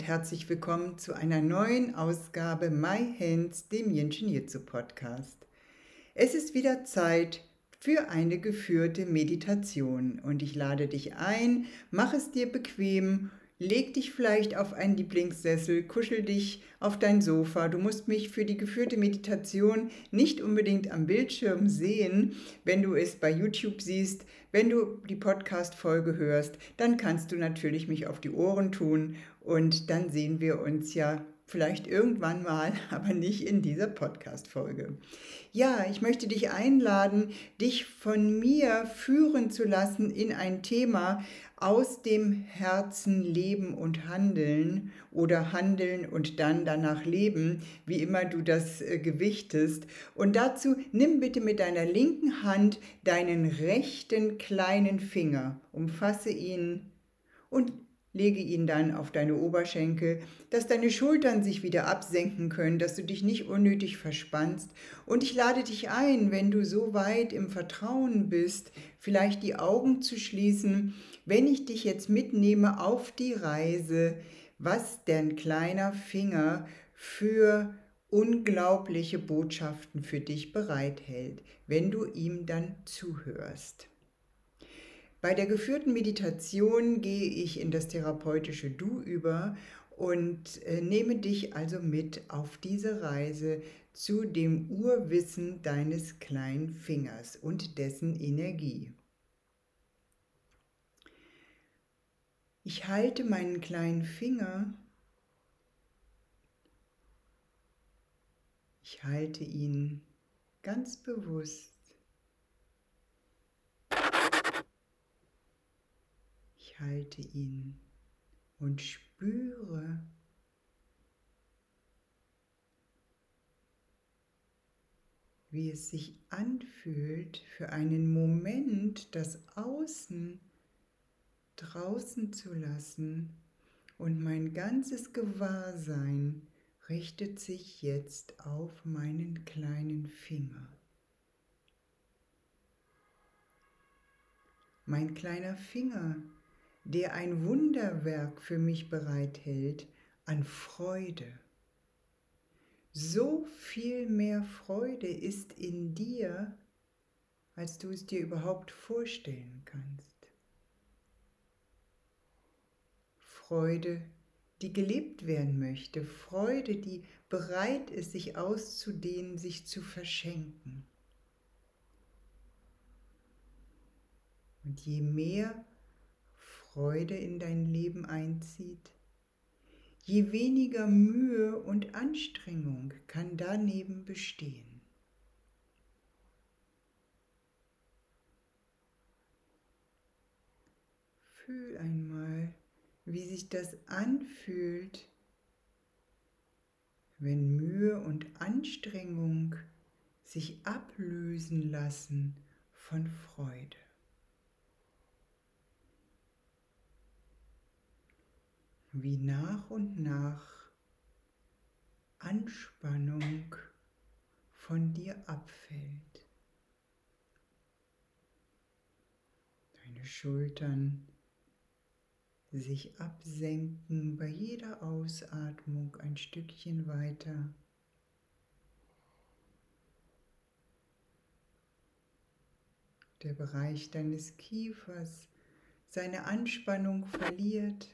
Und herzlich willkommen zu einer neuen Ausgabe My Hands, dem Jinshin Jitsu Podcast. Es ist wieder Zeit für eine geführte Meditation und ich lade dich ein, mach es dir bequem Leg dich vielleicht auf einen Lieblingssessel, kuschel dich auf dein Sofa. Du musst mich für die geführte Meditation nicht unbedingt am Bildschirm sehen. Wenn du es bei YouTube siehst, wenn du die Podcast-Folge hörst, dann kannst du natürlich mich auf die Ohren tun und dann sehen wir uns ja vielleicht irgendwann mal, aber nicht in dieser Podcast-Folge. Ja, ich möchte dich einladen, dich von mir führen zu lassen in ein Thema aus dem Herzen leben und handeln oder handeln und dann danach leben, wie immer du das äh, gewichtest. Und dazu nimm bitte mit deiner linken Hand deinen rechten kleinen Finger, umfasse ihn und Lege ihn dann auf deine Oberschenkel, dass deine Schultern sich wieder absenken können, dass du dich nicht unnötig verspannst. Und ich lade dich ein, wenn du so weit im Vertrauen bist, vielleicht die Augen zu schließen, wenn ich dich jetzt mitnehme auf die Reise, was dein kleiner Finger für unglaubliche Botschaften für dich bereithält, wenn du ihm dann zuhörst. Bei der geführten Meditation gehe ich in das therapeutische Du über und äh, nehme dich also mit auf diese Reise zu dem Urwissen deines kleinen Fingers und dessen Energie. Ich halte meinen kleinen Finger, ich halte ihn ganz bewusst halte ihn und spüre, wie es sich anfühlt, für einen Moment das Außen draußen zu lassen und mein ganzes Gewahrsein richtet sich jetzt auf meinen kleinen Finger. Mein kleiner Finger der ein Wunderwerk für mich bereithält an Freude. So viel mehr Freude ist in dir, als du es dir überhaupt vorstellen kannst. Freude, die gelebt werden möchte, Freude, die bereit ist, sich auszudehnen, sich zu verschenken. Und je mehr Freude in dein Leben einzieht, je weniger Mühe und Anstrengung kann daneben bestehen. Fühl einmal, wie sich das anfühlt, wenn Mühe und Anstrengung sich ablösen lassen von Freude. Wie nach und nach Anspannung von dir abfällt. Deine Schultern sich absenken bei jeder Ausatmung ein Stückchen weiter. Der Bereich deines Kiefers seine Anspannung verliert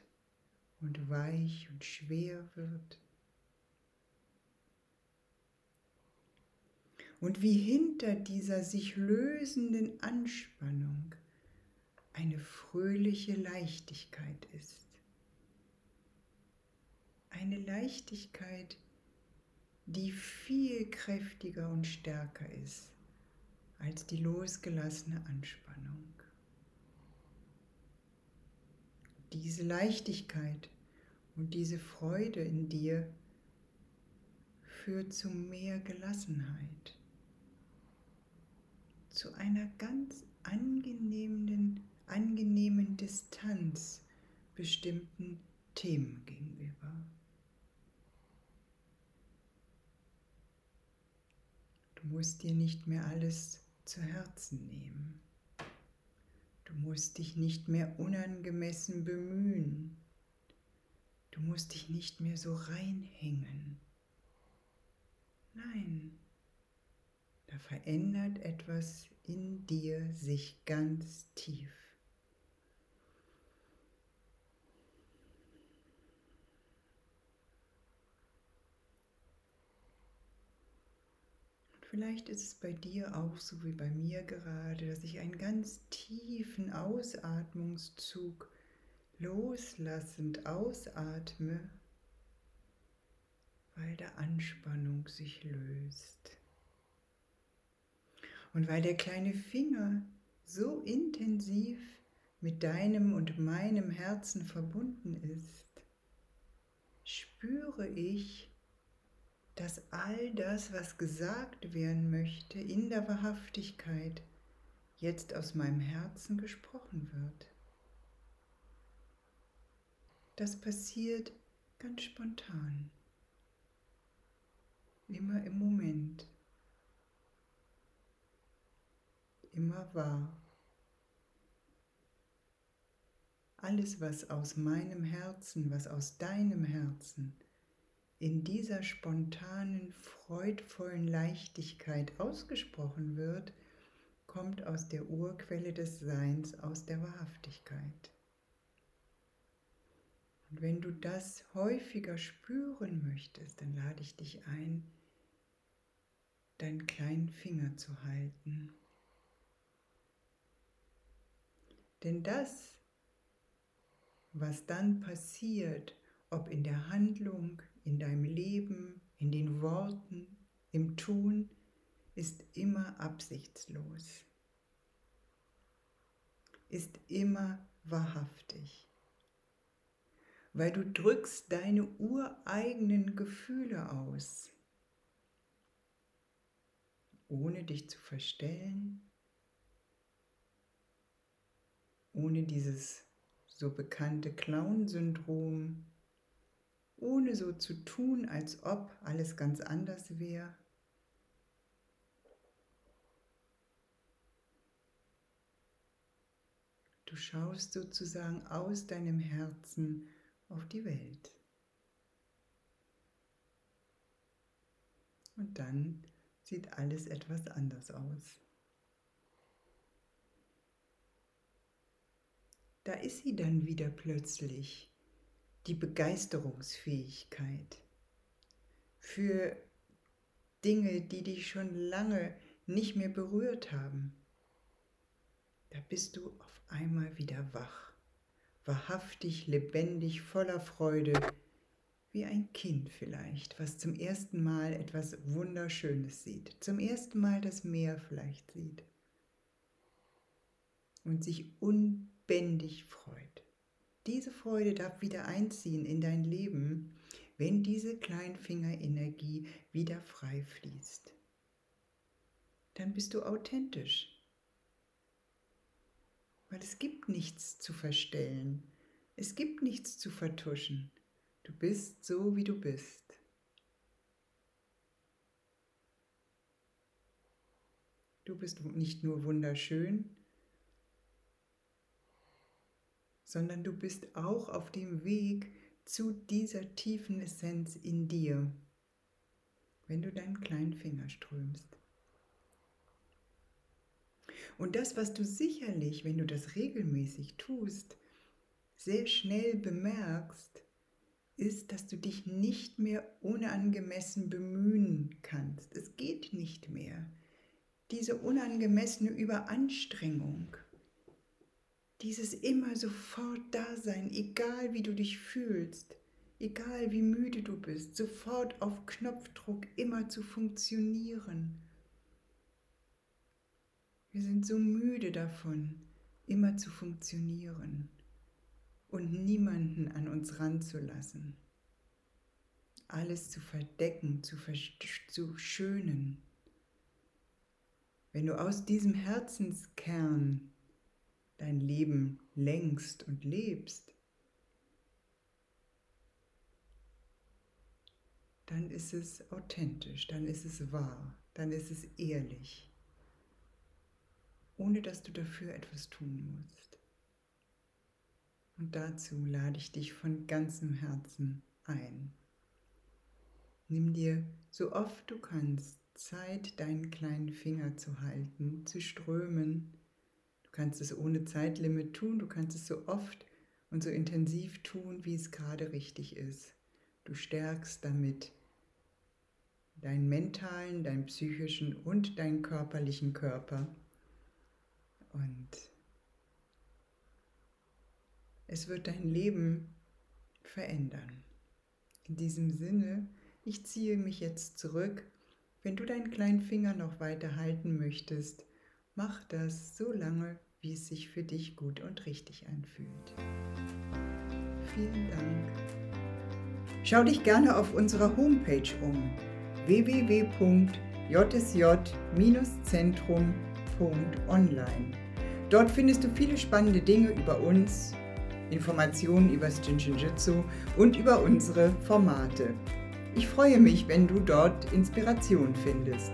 und weich und schwer wird. Und wie hinter dieser sich lösenden Anspannung eine fröhliche Leichtigkeit ist. Eine Leichtigkeit, die viel kräftiger und stärker ist als die losgelassene Anspannung. Diese Leichtigkeit und diese Freude in dir führt zu mehr Gelassenheit, zu einer ganz angenehmen, angenehmen Distanz bestimmten Themen gegenüber. Du musst dir nicht mehr alles zu Herzen nehmen. Du musst dich nicht mehr unangemessen bemühen. Du musst dich nicht mehr so reinhängen. Nein, da verändert etwas in dir sich ganz tief. Vielleicht ist es bei dir auch so wie bei mir gerade, dass ich einen ganz tiefen Ausatmungszug loslassend ausatme, weil der Anspannung sich löst. Und weil der kleine Finger so intensiv mit deinem und meinem Herzen verbunden ist, spüre ich, dass all das, was gesagt werden möchte, in der Wahrhaftigkeit jetzt aus meinem Herzen gesprochen wird. Das passiert ganz spontan, immer im Moment, immer wahr. Alles, was aus meinem Herzen, was aus deinem Herzen, in dieser spontanen, freudvollen Leichtigkeit ausgesprochen wird, kommt aus der Urquelle des Seins, aus der Wahrhaftigkeit. Und wenn du das häufiger spüren möchtest, dann lade ich dich ein, deinen kleinen Finger zu halten. Denn das, was dann passiert, ob in der Handlung, in deinem Leben, in den Worten, im Tun, ist immer absichtslos, ist immer wahrhaftig, weil du drückst deine ureigenen Gefühle aus, ohne dich zu verstellen, ohne dieses so bekannte Clown-Syndrom ohne so zu tun, als ob alles ganz anders wäre. Du schaust sozusagen aus deinem Herzen auf die Welt. Und dann sieht alles etwas anders aus. Da ist sie dann wieder plötzlich die Begeisterungsfähigkeit für Dinge, die dich schon lange nicht mehr berührt haben. Da bist du auf einmal wieder wach, wahrhaftig, lebendig, voller Freude, wie ein Kind vielleicht, was zum ersten Mal etwas Wunderschönes sieht, zum ersten Mal das Meer vielleicht sieht und sich unbändig freut. Diese Freude darf wieder einziehen in dein Leben, wenn diese Kleinfingerenergie wieder frei fließt. Dann bist du authentisch. Weil es gibt nichts zu verstellen. Es gibt nichts zu vertuschen. Du bist so, wie du bist. Du bist nicht nur wunderschön, sondern du bist auch auf dem Weg zu dieser tiefen Essenz in dir, wenn du deinen kleinen Finger strömst. Und das, was du sicherlich, wenn du das regelmäßig tust, sehr schnell bemerkst, ist, dass du dich nicht mehr unangemessen bemühen kannst. Es geht nicht mehr. Diese unangemessene Überanstrengung dieses immer sofort Dasein, egal wie du dich fühlst, egal wie müde du bist, sofort auf Knopfdruck immer zu funktionieren. Wir sind so müde davon, immer zu funktionieren und niemanden an uns ranzulassen. alles zu verdecken, zu, zu schönen. Wenn du aus diesem Herzenskern dein Leben längst und lebst, dann ist es authentisch, dann ist es wahr, dann ist es ehrlich, ohne dass du dafür etwas tun musst. Und dazu lade ich dich von ganzem Herzen ein. Nimm dir so oft du kannst Zeit, deinen kleinen Finger zu halten, zu strömen. Kannst es ohne Zeitlimit tun, du kannst es so oft und so intensiv tun, wie es gerade richtig ist. Du stärkst damit deinen mentalen, deinen psychischen und deinen körperlichen Körper. Und es wird dein Leben verändern. In diesem Sinne, ich ziehe mich jetzt zurück. Wenn du deinen kleinen Finger noch weiter halten möchtest, mach das so lange, wie es sich für dich gut und richtig anfühlt. Vielen Dank. Schau dich gerne auf unserer Homepage um www.jsj-zentrum.online. Dort findest du viele spannende Dinge über uns, Informationen über das Jinshinjutsu und über unsere Formate. Ich freue mich, wenn du dort Inspiration findest.